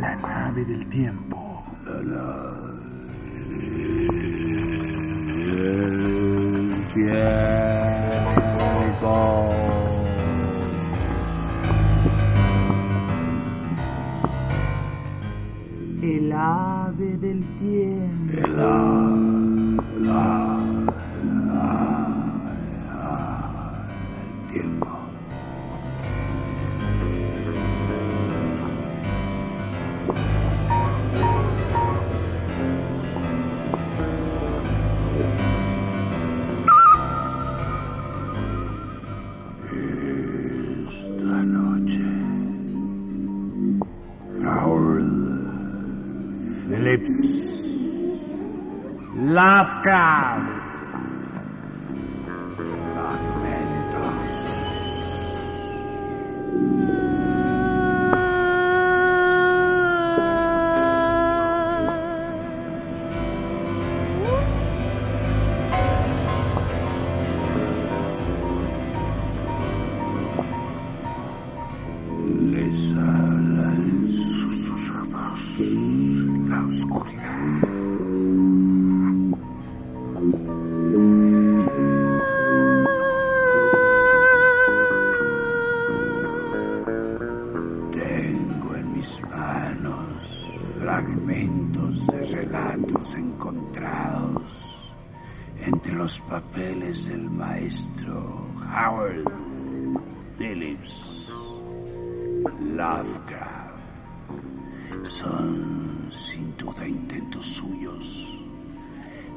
La nave del tiempo. La nave tiempo. El ave del tiempo. Lovecraft.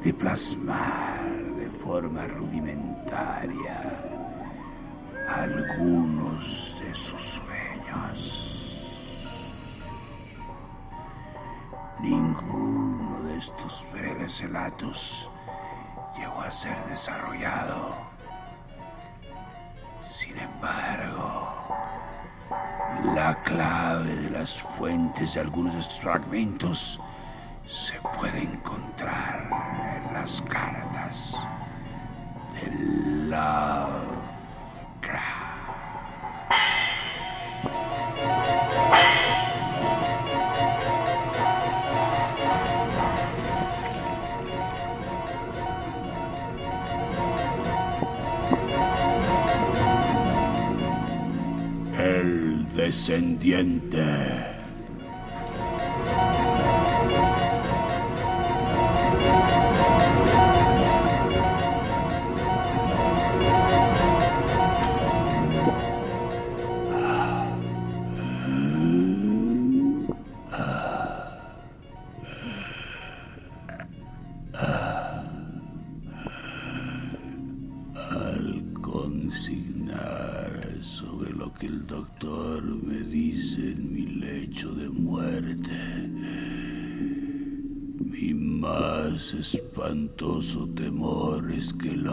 De plasmar de forma rudimentaria algunos de sus sueños. Ninguno de estos breves relatos llegó a ser desarrollado. Sin embargo, la clave de las fuentes de algunos de estos fragmentos se puede encontrar en las cartas de Lovecraft. Descendiente. Espantoso temor es que el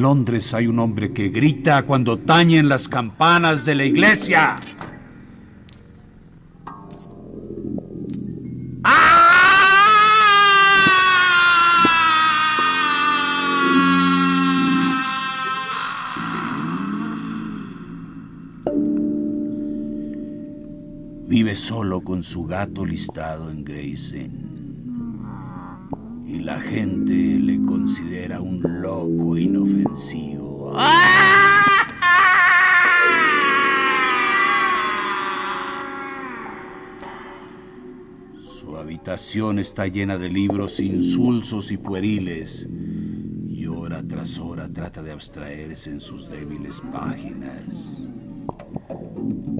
En Londres hay un hombre que grita cuando tañen las campanas de la iglesia. ¡Ah! Vive solo con su gato listado en Gray's Inn la gente le considera un loco inofensivo. Su habitación está llena de libros insulsos y pueriles y hora tras hora trata de abstraerse en sus débiles páginas.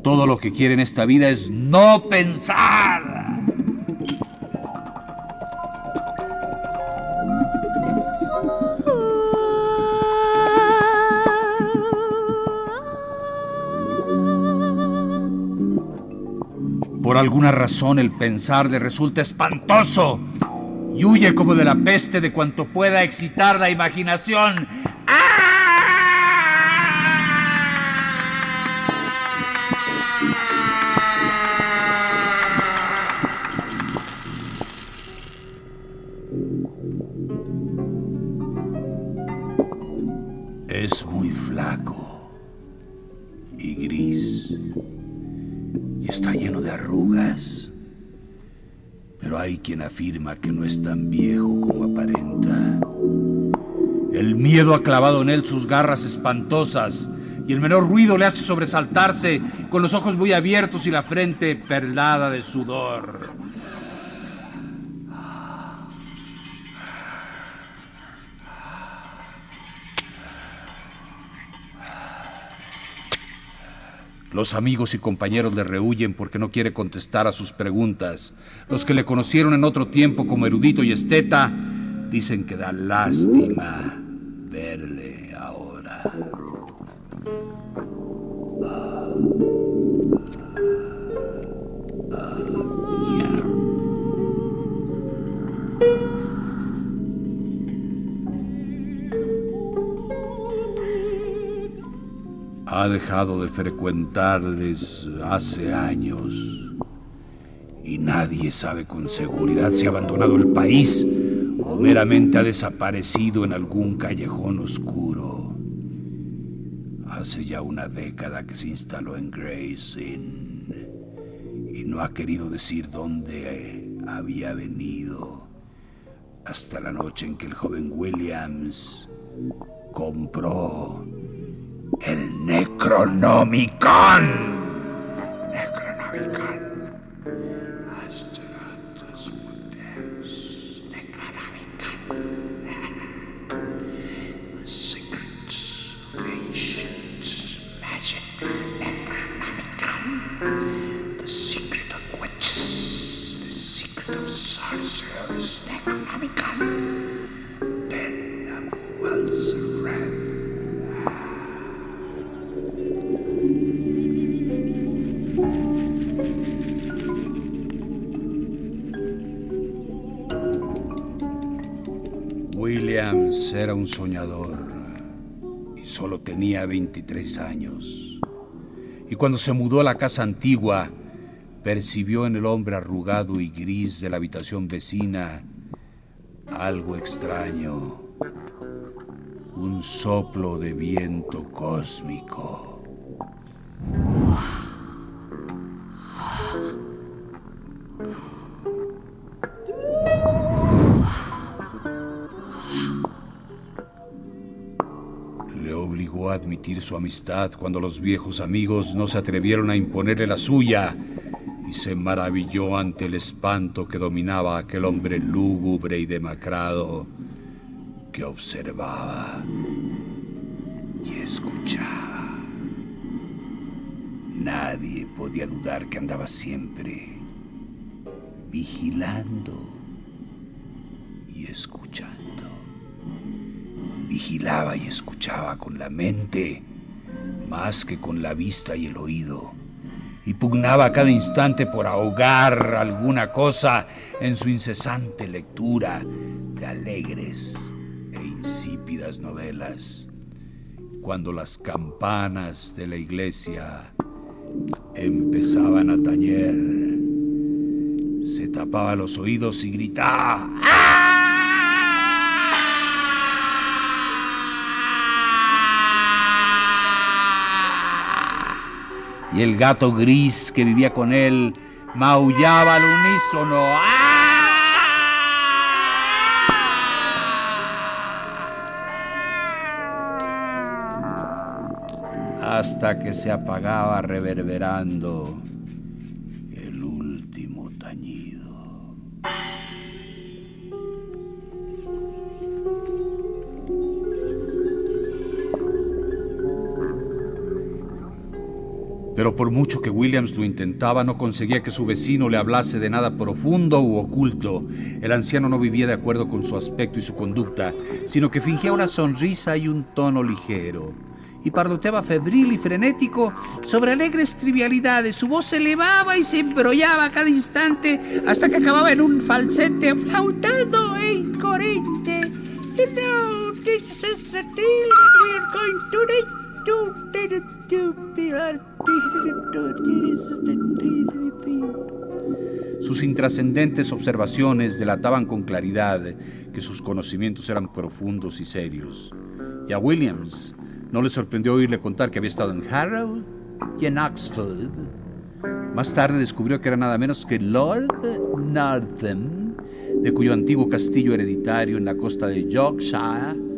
Todo lo que quiere en esta vida es no pensar. Alguna razón el pensar le resulta espantoso y huye como de la peste de cuanto pueda excitar la imaginación. Tan viejo como aparenta. El miedo ha clavado en él sus garras espantosas y el menor ruido le hace sobresaltarse con los ojos muy abiertos y la frente perlada de sudor. Los amigos y compañeros le rehuyen porque no quiere contestar a sus preguntas. Los que le conocieron en otro tiempo como erudito y esteta dicen que da lástima verle ahora. Ha dejado de frecuentarles hace años y nadie sabe con seguridad si ha abandonado el país o meramente ha desaparecido en algún callejón oscuro. Hace ya una década que se instaló en Gray's Inn y no ha querido decir dónde había venido hasta la noche en que el joven Williams compró el Necronomicon. Necronomicon. Astratus Muteus Necronomicon. The secrets of ancient magic Necronomicon. The secret of witches. The secret of sorcerers Necronomicon. Era un soñador y solo tenía 23 años. Y cuando se mudó a la casa antigua, percibió en el hombre arrugado y gris de la habitación vecina algo extraño, un soplo de viento cósmico. Su amistad cuando los viejos amigos no se atrevieron a imponerle la suya y se maravilló ante el espanto que dominaba aquel hombre lúgubre y demacrado que observaba y escuchaba. Nadie podía dudar que andaba siempre vigilando y escuchando. Vigilaba y escuchaba con la mente más que con la vista y el oído. Y pugnaba a cada instante por ahogar alguna cosa en su incesante lectura de alegres e insípidas novelas. Cuando las campanas de la iglesia empezaban a tañer, se tapaba los oídos y gritaba. Y el gato gris que vivía con él maullaba al unísono. hasta que se apagaba reverberando Pero por mucho que Williams lo intentaba, no conseguía que su vecino le hablase de nada profundo u oculto. El anciano no vivía de acuerdo con su aspecto y su conducta, sino que fingía una sonrisa y un tono ligero. Y parloteaba febril y frenético sobre alegres trivialidades. Su voz se elevaba y se embrollaba a cada instante hasta que acababa en un falsete flautado e incoherente. Sus intrascendentes observaciones delataban con claridad que sus conocimientos eran profundos y serios. Y a Williams no le sorprendió oírle contar que había estado en Harrow y en Oxford. Más tarde descubrió que era nada menos que Lord Northam, de cuyo antiguo castillo hereditario en la costa de Yorkshire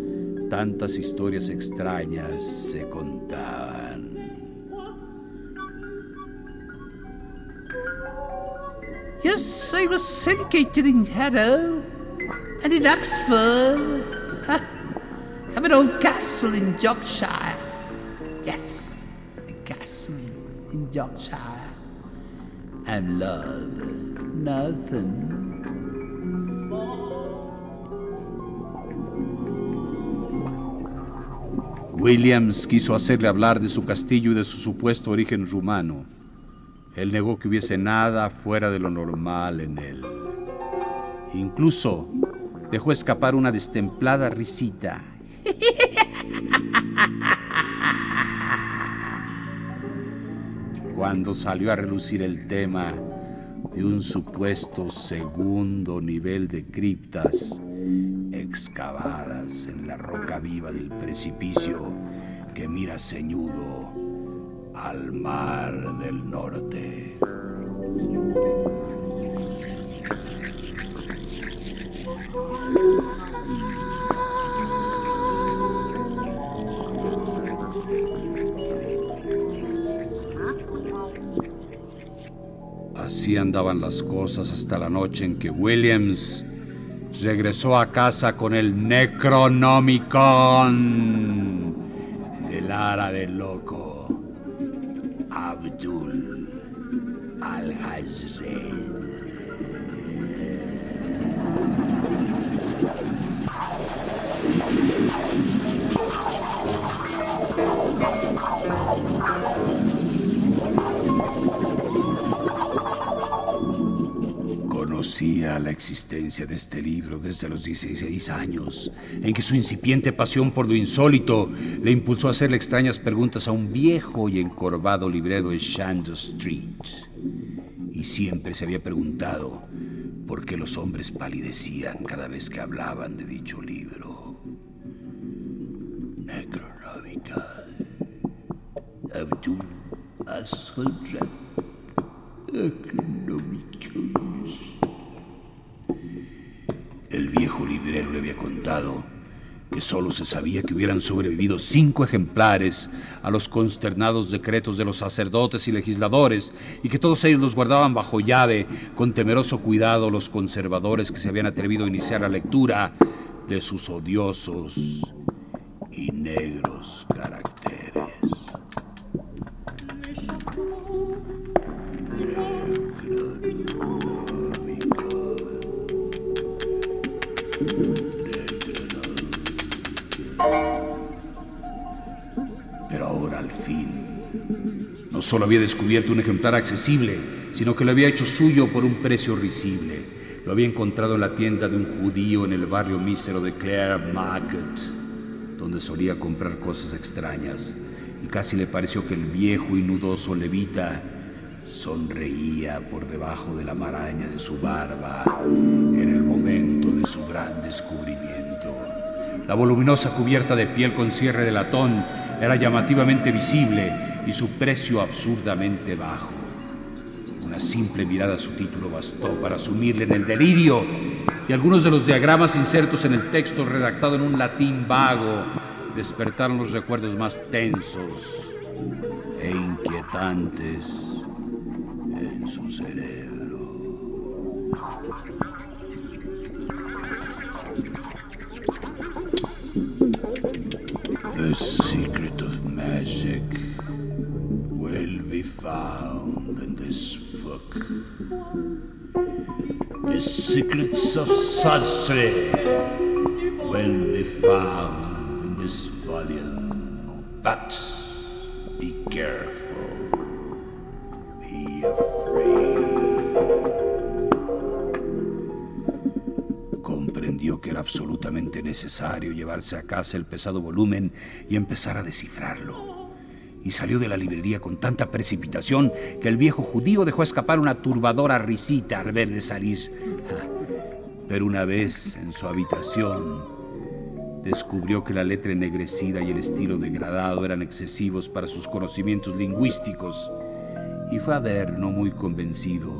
tantas historias extrañas se contaban. Yes, I was educated in Harrow and in Oxford. I have an old castle in Yorkshire. Yes, a castle in Yorkshire. And love, nothing. Williams quiso hacerle hablar de su castillo y de su supuesto origen rumano. Él negó que hubiese nada fuera de lo normal en él. Incluso dejó escapar una destemplada risita. Cuando salió a relucir el tema de un supuesto segundo nivel de criptas excavadas en la roca viva del precipicio que mira ceñudo al mar del norte. Así andaban las cosas hasta la noche en que Williams regresó a casa con el Necronomicon del ara del loco Abdul al-Hajred. Conocía la existencia de este libro desde los 16 años, en que su incipiente pasión por lo insólito le impulsó a hacerle extrañas preguntas a un viejo y encorvado librero de Shandor Street. Y siempre se había preguntado por qué los hombres palidecían cada vez que hablaban de dicho libro. Abdul. El viejo librero le había contado que solo se sabía que hubieran sobrevivido cinco ejemplares a los consternados decretos de los sacerdotes y legisladores y que todos ellos los guardaban bajo llave con temeroso cuidado los conservadores que se habían atrevido a iniciar la lectura de sus odiosos solo había descubierto un ejemplar accesible, sino que lo había hecho suyo por un precio risible. Lo había encontrado en la tienda de un judío en el barrio mísero de Clare Market, donde solía comprar cosas extrañas, y casi le pareció que el viejo y nudoso levita sonreía por debajo de la maraña de su barba en el momento de su gran descubrimiento. La voluminosa cubierta de piel con cierre de latón era llamativamente visible y su precio absurdamente bajo. Una simple mirada a su título bastó para sumirle en el delirio y algunos de los diagramas insertos en el texto redactado en un latín vago despertaron los recuerdos más tensos e inquietantes en su cerebro. The secret of magic found in this book. The secrets of sorcery will be found in this volume. But be careful. Be afraid. Comprendió que era absolutamente necesario llevarse a casa el pesado volumen y empezar a descifrarlo. Y salió de la librería con tanta precipitación que el viejo judío dejó escapar una turbadora risita al verle salir. Pero una vez en su habitación, descubrió que la letra ennegrecida y el estilo degradado eran excesivos para sus conocimientos lingüísticos y fue a ver, no muy convencido,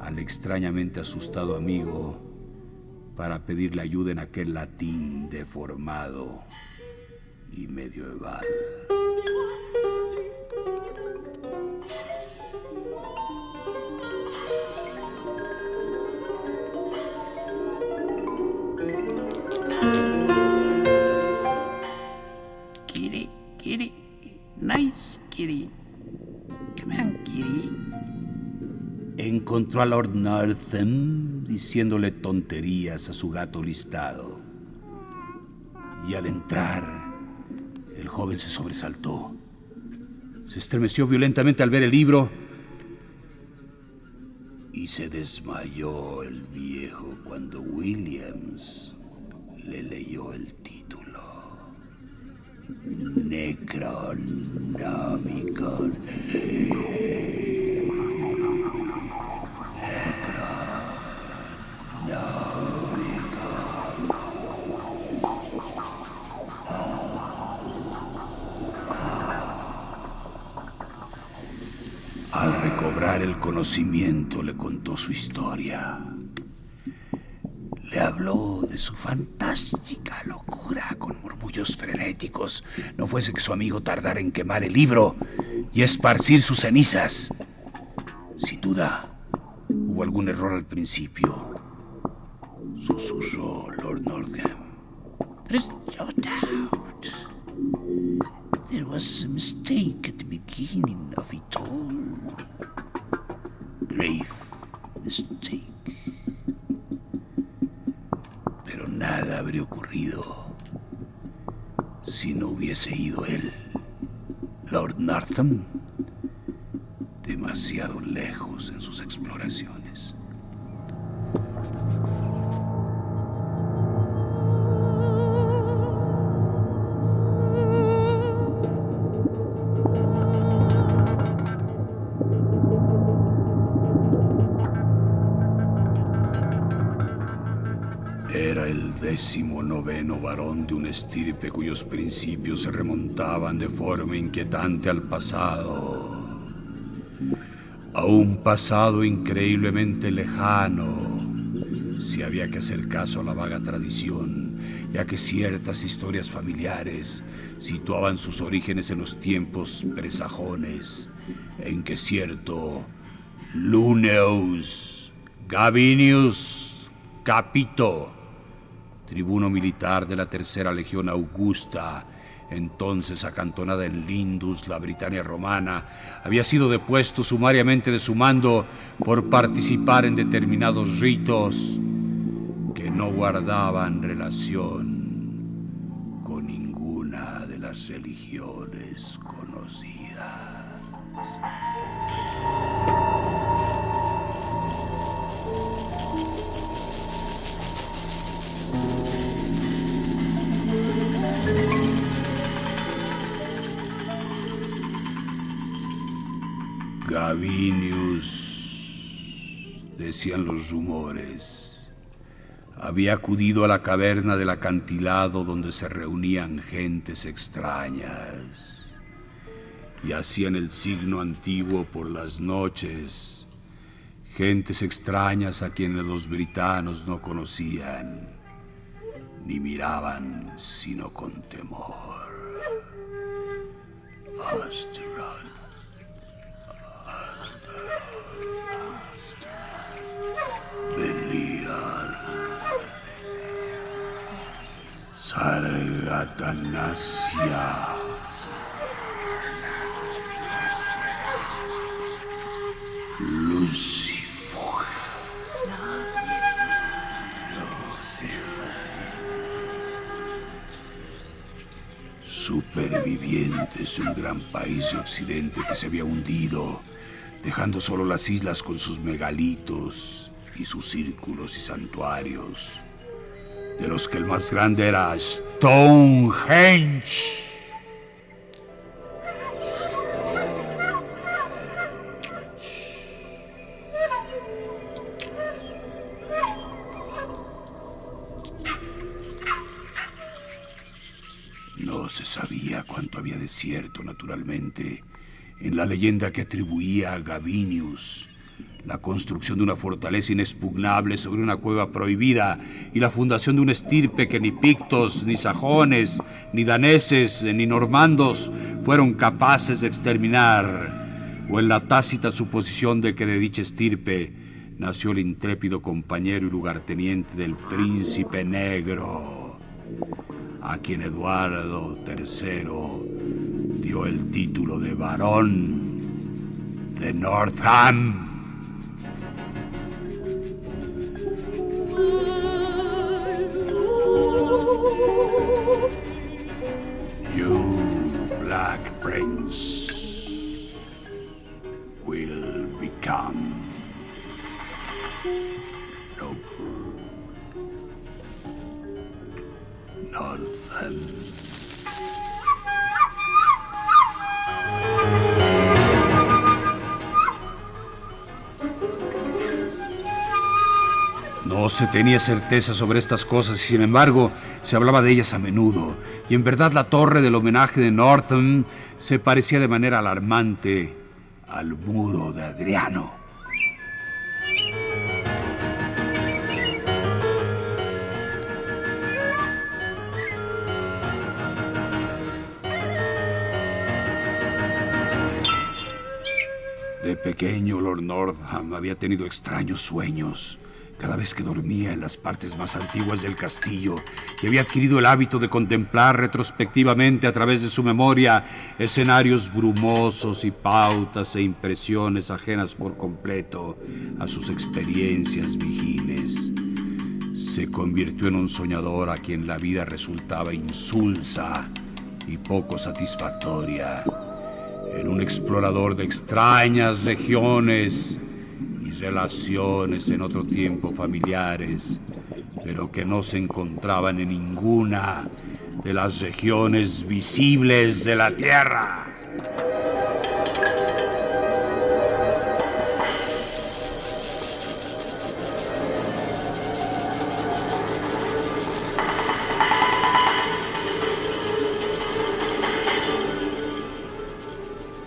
al extrañamente asustado amigo para pedirle ayuda en aquel latín deformado y medieval. A Lord Northam diciéndole tonterías a su gato listado. Y al entrar, el joven se sobresaltó. Se estremeció violentamente al ver el libro y se desmayó el viejo cuando Williams le leyó el título. Necronomicon. Al recobrar el conocimiento le contó su historia. Le habló de su fantástica locura con murmullos frenéticos. No fuese que su amigo tardara en quemar el libro y esparcir sus cenizas. Sin duda, hubo algún error al principio. Susurró Lord Nordham. There's. There was a mistake beginning of it all. Grave mistake. Pero nada habría ocurrido si no hubiese ido él, Lord Nartham, demasiado lejos en sus exploraciones. Era el décimo noveno varón de un estirpe cuyos principios se remontaban de forma inquietante al pasado. A un pasado increíblemente lejano, si había que hacer caso a la vaga tradición, ya que ciertas historias familiares situaban sus orígenes en los tiempos presajones, en que cierto Luneus Gabinius Capito, tribuno militar de la Tercera Legión Augusta, entonces acantonada en Lindus, la Britania romana, había sido depuesto sumariamente de su mando por participar en determinados ritos que no guardaban relación con ninguna de las religiones conocidas. Gavinius, decían los rumores, había acudido a la caverna del acantilado donde se reunían gentes extrañas y hacían el signo antiguo por las noches Gentes extrañas a quienes los britanos no conocían, ni miraban sino con temor. Asteroid. Belial. Sargatanasia. Lucifer. Supervivientes de un gran país de Occidente que se había hundido, dejando solo las islas con sus megalitos y sus círculos y santuarios, de los que el más grande era Stonehenge. No se sabía cuánto había de cierto, naturalmente, en la leyenda que atribuía a Gavinius la construcción de una fortaleza inexpugnable sobre una cueva prohibida y la fundación de un estirpe que ni pictos, ni sajones, ni daneses, ni normandos fueron capaces de exterminar, o en la tácita suposición de que de dicha estirpe nació el intrépido compañero y lugarteniente del príncipe negro, a quien Eduardo III dio el título de varón de Northam. You, Black Prince, will become. Nope. Northam. Se tenía certeza sobre estas cosas y sin embargo se hablaba de ellas a menudo. Y en verdad la torre del homenaje de Northam se parecía de manera alarmante al muro de Adriano. De pequeño, Lord Northam había tenido extraños sueños cada vez que dormía en las partes más antiguas del castillo y había adquirido el hábito de contemplar retrospectivamente a través de su memoria escenarios brumosos y pautas e impresiones ajenas por completo a sus experiencias vigiles. Se convirtió en un soñador a quien la vida resultaba insulsa y poco satisfactoria, en un explorador de extrañas regiones relaciones en otro tiempo familiares, pero que no se encontraban en ninguna de las regiones visibles de la Tierra.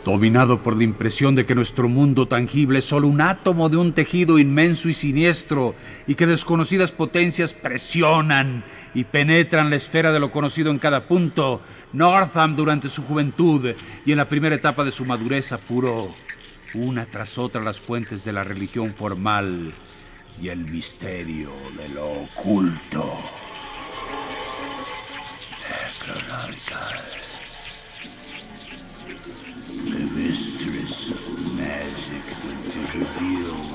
Dominado por la impresión de que nuestro mundo tangible es solo un átomo de un tejido inmenso y siniestro y que desconocidas potencias presionan y penetran la esfera de lo conocido en cada punto, Northam durante su juventud y en la primera etapa de su madurez apuró una tras otra las fuentes de la religión formal y el misterio de lo oculto. Magic will be revealed.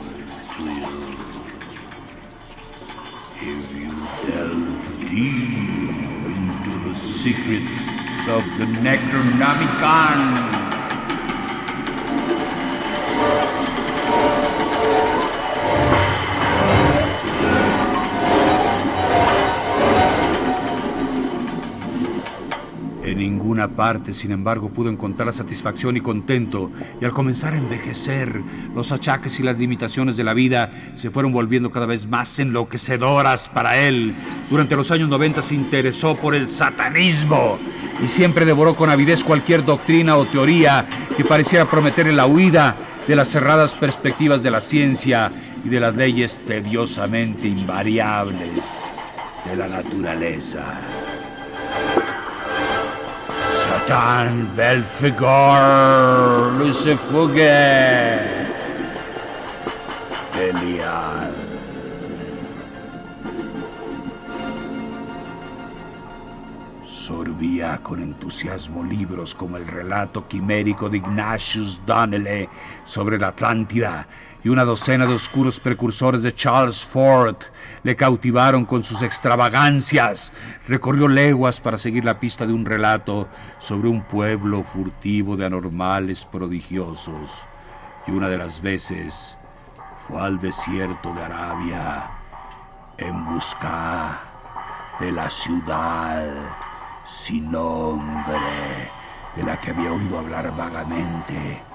If you delve deep into the secrets of the Necronomicon. Ninguna parte, sin embargo, pudo encontrar satisfacción y contento, y al comenzar a envejecer, los achaques y las limitaciones de la vida se fueron volviendo cada vez más enloquecedoras para él. Durante los años 90 se interesó por el satanismo y siempre devoró con avidez cualquier doctrina o teoría que pareciera prometerle la huida de las cerradas perspectivas de la ciencia y de las leyes tediosamente invariables de la naturaleza. Belfegor, Lucifuge. Sorbía con entusiasmo libros como el relato quimérico de Ignatius Donnelly sobre la Atlántida y una docena de oscuros precursores de Charles Ford le cautivaron con sus extravagancias. Recorrió leguas para seguir la pista de un relato sobre un pueblo furtivo de anormales prodigiosos. Y una de las veces fue al desierto de Arabia en busca de la ciudad sin nombre, de la que había oído hablar vagamente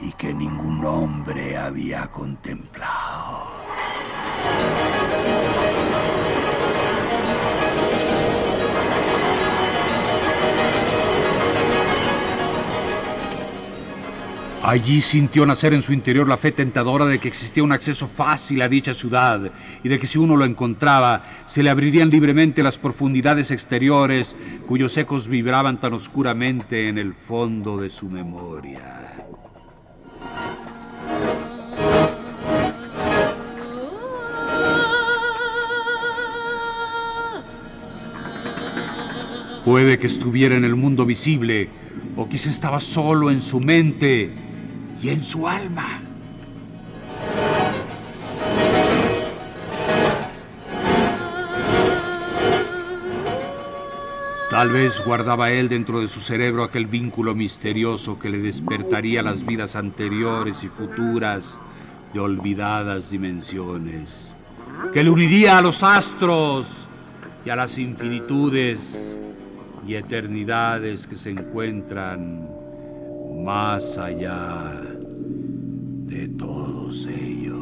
y que ningún hombre había contemplado. Allí sintió nacer en su interior la fe tentadora de que existía un acceso fácil a dicha ciudad y de que si uno lo encontraba, se le abrirían libremente las profundidades exteriores cuyos ecos vibraban tan oscuramente en el fondo de su memoria. Puede que estuviera en el mundo visible, o quizá estaba solo en su mente y en su alma. Tal vez guardaba él dentro de su cerebro aquel vínculo misterioso que le despertaría las vidas anteriores y futuras de olvidadas dimensiones, que le uniría a los astros y a las infinitudes y eternidades que se encuentran más allá de todos ellos.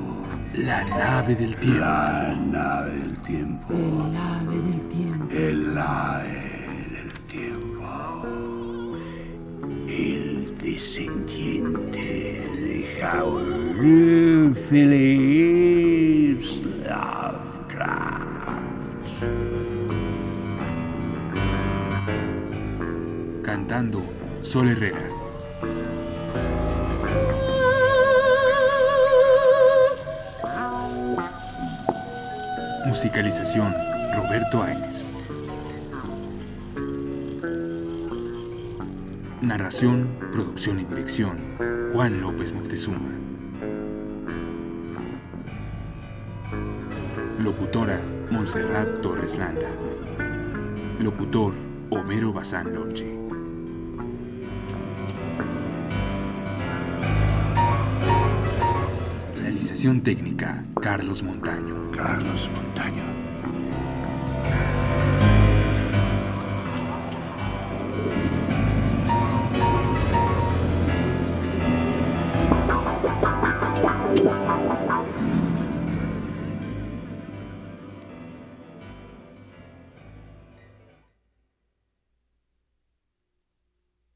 La nave del tiempo. La nave del tiempo. El ave del tiempo. El ave del tiempo. El descendiente de Howard Phillips Lovecraft. Cantando Sol Herrera. Musicalización Roberto Aines. Narración, producción y dirección Juan López Moctezuma. Locutora Montserrat Torres Landa. Locutor Homero Bazán Lonche. Técnica Carlos Montaño. Carlos Montaño.